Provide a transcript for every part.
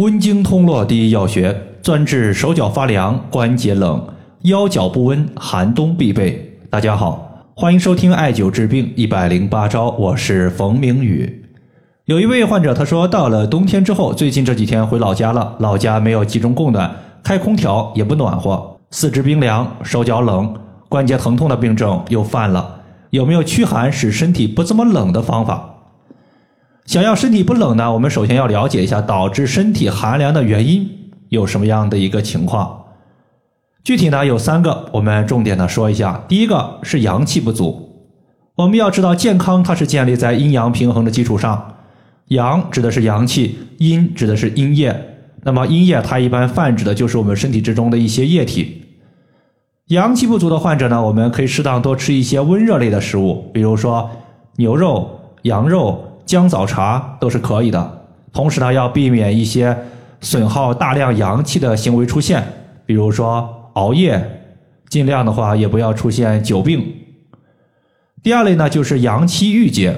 温经通络第一要穴，专治手脚发凉、关节冷、腰脚不温，寒冬必备。大家好，欢迎收听艾灸治病一百零八招，我是冯明宇。有一位患者他说，到了冬天之后，最近这几天回老家了，老家没有集中供暖，开空调也不暖和，四肢冰凉、手脚冷、关节疼痛的病症又犯了。有没有驱寒使身体不这么冷的方法？想要身体不冷呢，我们首先要了解一下导致身体寒凉的原因有什么样的一个情况。具体呢有三个，我们重点的说一下。第一个是阳气不足。我们要知道，健康它是建立在阴阳平衡的基础上，阳指的是阳气，阴指的是阴液。那么阴液它一般泛指的就是我们身体之中的一些液体。阳气不足的患者呢，我们可以适当多吃一些温热类的食物，比如说牛肉、羊肉。姜枣茶都是可以的，同时呢，要避免一些损耗大量阳气的行为出现，比如说熬夜，尽量的话也不要出现久病。第二类呢，就是阳气郁结，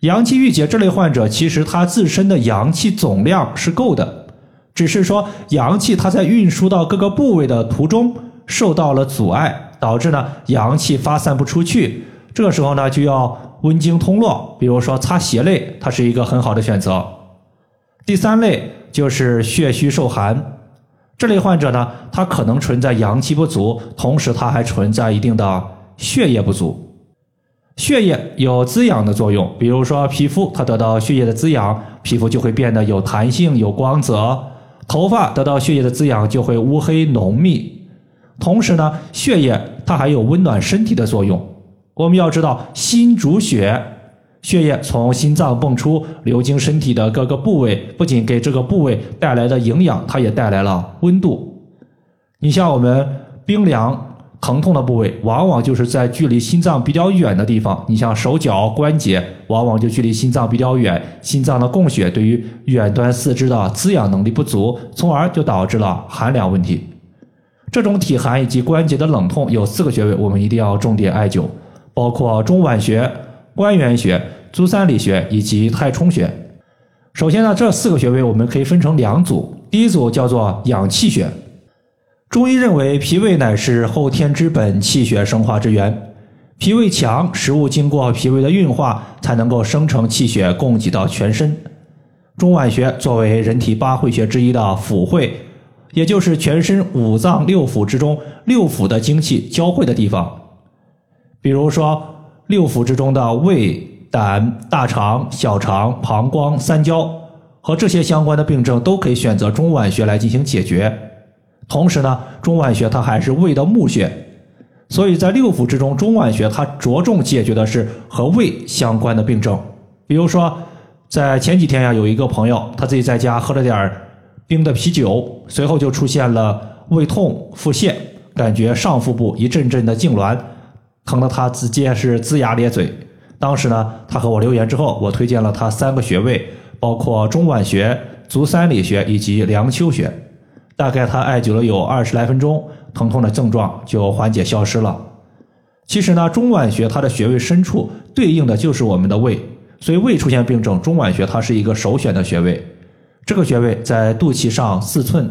阳气郁结这类患者，其实他自身的阳气总量是够的，只是说阳气它在运输到各个部位的途中受到了阻碍，导致呢阳气发散不出去，这个时候呢就要。温经通络，比如说擦鞋类，它是一个很好的选择。第三类就是血虚受寒，这类患者呢，他可能存在阳气不足，同时他还存在一定的血液不足。血液有滋养的作用，比如说皮肤，它得到血液的滋养，皮肤就会变得有弹性、有光泽；头发得到血液的滋养，就会乌黑浓密。同时呢，血液它还有温暖身体的作用。我们要知道，心主血，血液从心脏泵出，流经身体的各个部位，不仅给这个部位带来的营养，它也带来了温度。你像我们冰凉、疼痛的部位，往往就是在距离心脏比较远的地方。你像手脚关节，往往就距离心脏比较远，心脏的供血对于远端四肢的滋养能力不足，从而就导致了寒凉问题。这种体寒以及关节的冷痛，有四个穴位，我们一定要重点艾灸。包括中脘穴、关元穴、足三里穴以及太冲穴。首先呢，这四个穴位我们可以分成两组。第一组叫做养气穴。中医认为，脾胃乃是后天之本，气血生化之源。脾胃强，食物经过脾胃的运化，才能够生成气血，供给到全身。中脘穴作为人体八会穴之一的腑会，也就是全身五脏六腑之中六腑的精气交汇的地方。比如说，六腑之中的胃、胆、大肠、小肠、膀胱、三焦和这些相关的病症，都可以选择中脘穴来进行解决。同时呢，中脘穴它还是胃的募穴，所以在六腑之中，中脘穴它着重解决的是和胃相关的病症。比如说，在前几天呀，有一个朋友他自己在家喝了点冰的啤酒，随后就出现了胃痛、腹泻，感觉上腹部一阵阵的痉挛。疼得他直接是龇牙咧嘴。当时呢，他和我留言之后，我推荐了他三个穴位，包括中脘穴、足三里穴以及梁丘穴。大概他艾灸了有二十来分钟，疼痛的症状就缓解消失了。其实呢，中脘穴它的穴位深处对应的就是我们的胃，所以胃出现病症，中脘穴它是一个首选的穴位。这个穴位在肚脐上四寸。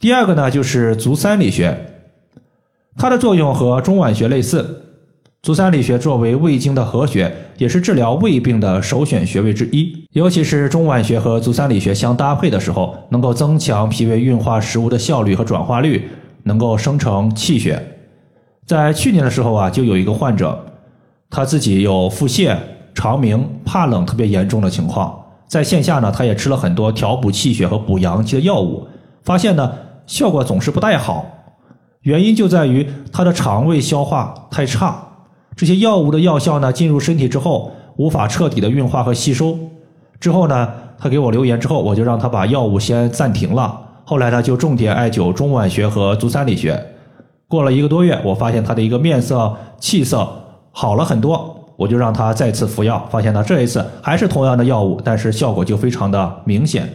第二个呢，就是足三里穴。它的作用和中脘穴类似，足三里穴作为胃经的合穴，也是治疗胃病的首选穴位之一。尤其是中脘穴和足三里穴相搭配的时候，能够增强脾胃运化食物的效率和转化率，能够生成气血。在去年的时候啊，就有一个患者，他自己有腹泻、肠鸣、怕冷特别严重的情况，在线下呢，他也吃了很多调补气血和补阳气的药物，发现呢，效果总是不太好。原因就在于他的肠胃消化太差，这些药物的药效呢进入身体之后无法彻底的运化和吸收。之后呢，他给我留言之后，我就让他把药物先暂停了。后来呢，就重点艾灸中脘穴和足三里穴。过了一个多月，我发现他的一个面色、气色好了很多，我就让他再次服药。发现呢，这一次还是同样的药物，但是效果就非常的明显。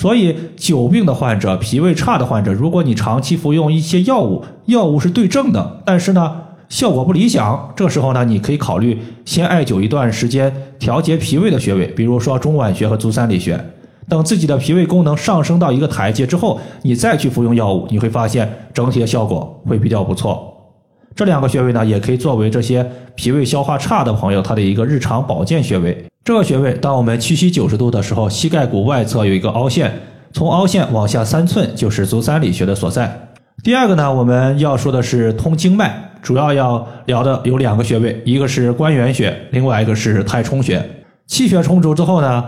所以，久病的患者、脾胃差的患者，如果你长期服用一些药物，药物是对症的，但是呢，效果不理想，这时候呢，你可以考虑先艾灸一段时间调节脾胃的穴位，比如说中脘穴和足三里穴。等自己的脾胃功能上升到一个台阶之后，你再去服用药物，你会发现整体的效果会比较不错。这两个穴位呢，也可以作为这些脾胃消化差的朋友他的一个日常保健穴位。这个穴位，当我们屈膝九十度的时候，膝盖骨外侧有一个凹陷，从凹陷往下三寸就是足三里穴的所在。第二个呢，我们要说的是通经脉，主要要聊的有两个穴位，一个是关元穴，另外一个是太冲穴。气血充足之后呢？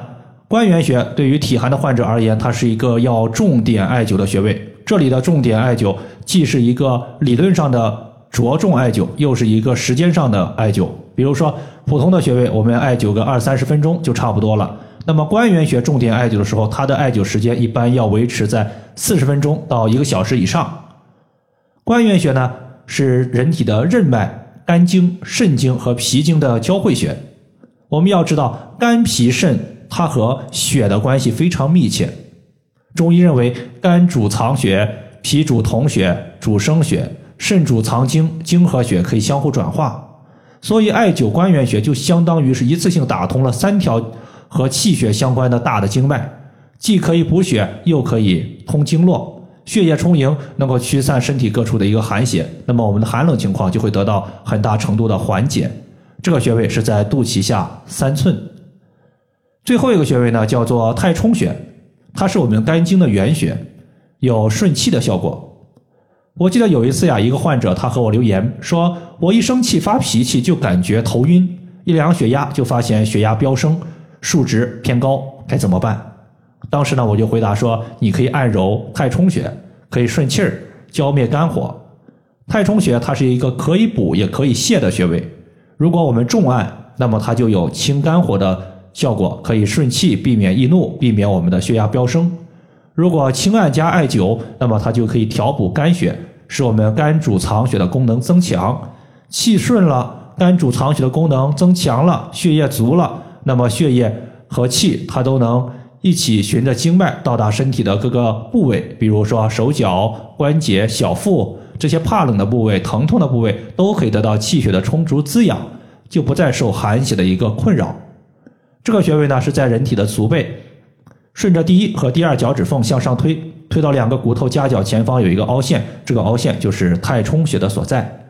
关元穴对于体寒的患者而言，它是一个要重点艾灸的穴位。这里的重点艾灸，既是一个理论上的着重艾灸，又是一个时间上的艾灸。比如说，普通的穴位，我们艾灸个二三十分钟就差不多了。那么关元穴重点艾灸的时候，它的艾灸时间一般要维持在四十分钟到一个小时以上。关元穴呢，是人体的任脉、肝经、肾经和脾经的交汇穴。我们要知道，肝脾肾。它和血的关系非常密切。中医认为，肝主藏血，脾主统血，主生血；肾主藏精，精和血可以相互转化。所以，艾灸关元穴就相当于是一次性打通了三条和气血相关的大的经脉，既可以补血，又可以通经络，血液充盈，能够驱散身体各处的一个寒邪。那么，我们的寒冷情况就会得到很大程度的缓解。这个穴位是在肚脐下三寸。最后一个穴位呢，叫做太冲穴，它是我们肝经的原穴，有顺气的效果。我记得有一次呀，一个患者他和我留言说，我一生气发脾气就感觉头晕，一量血压就发现血压飙升，数值偏高，该怎么办？当时呢，我就回答说，你可以按揉太冲穴，可以顺气儿，浇灭肝火。太冲穴它是一个可以补也可以泻的穴位，如果我们重按，那么它就有清肝火的。效果可以顺气，避免易怒，避免我们的血压飙升。如果轻按加艾灸，那么它就可以调补肝血，使我们肝主藏血的功能增强。气顺了，肝主藏血的功能增强了，血液足了，那么血液和气它都能一起循着经脉到达身体的各个部位，比如说手脚关节、小腹这些怕冷的部位、疼痛的部位，都可以得到气血的充足滋养，就不再受寒邪的一个困扰。这个穴位呢是在人体的足背，顺着第一和第二脚趾缝向上推，推到两个骨头夹角前方有一个凹陷，这个凹陷就是太冲穴的所在。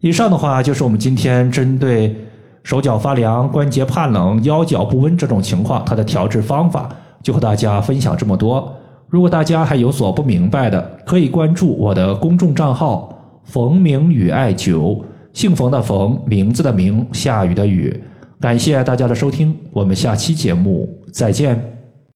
以上的话就是我们今天针对手脚发凉、关节怕冷、腰脚不温这种情况，它的调治方法就和大家分享这么多。如果大家还有所不明白的，可以关注我的公众账号“冯明宇艾灸”，姓冯的冯，名字的名，下雨的雨。感谢大家的收听，我们下期节目再见。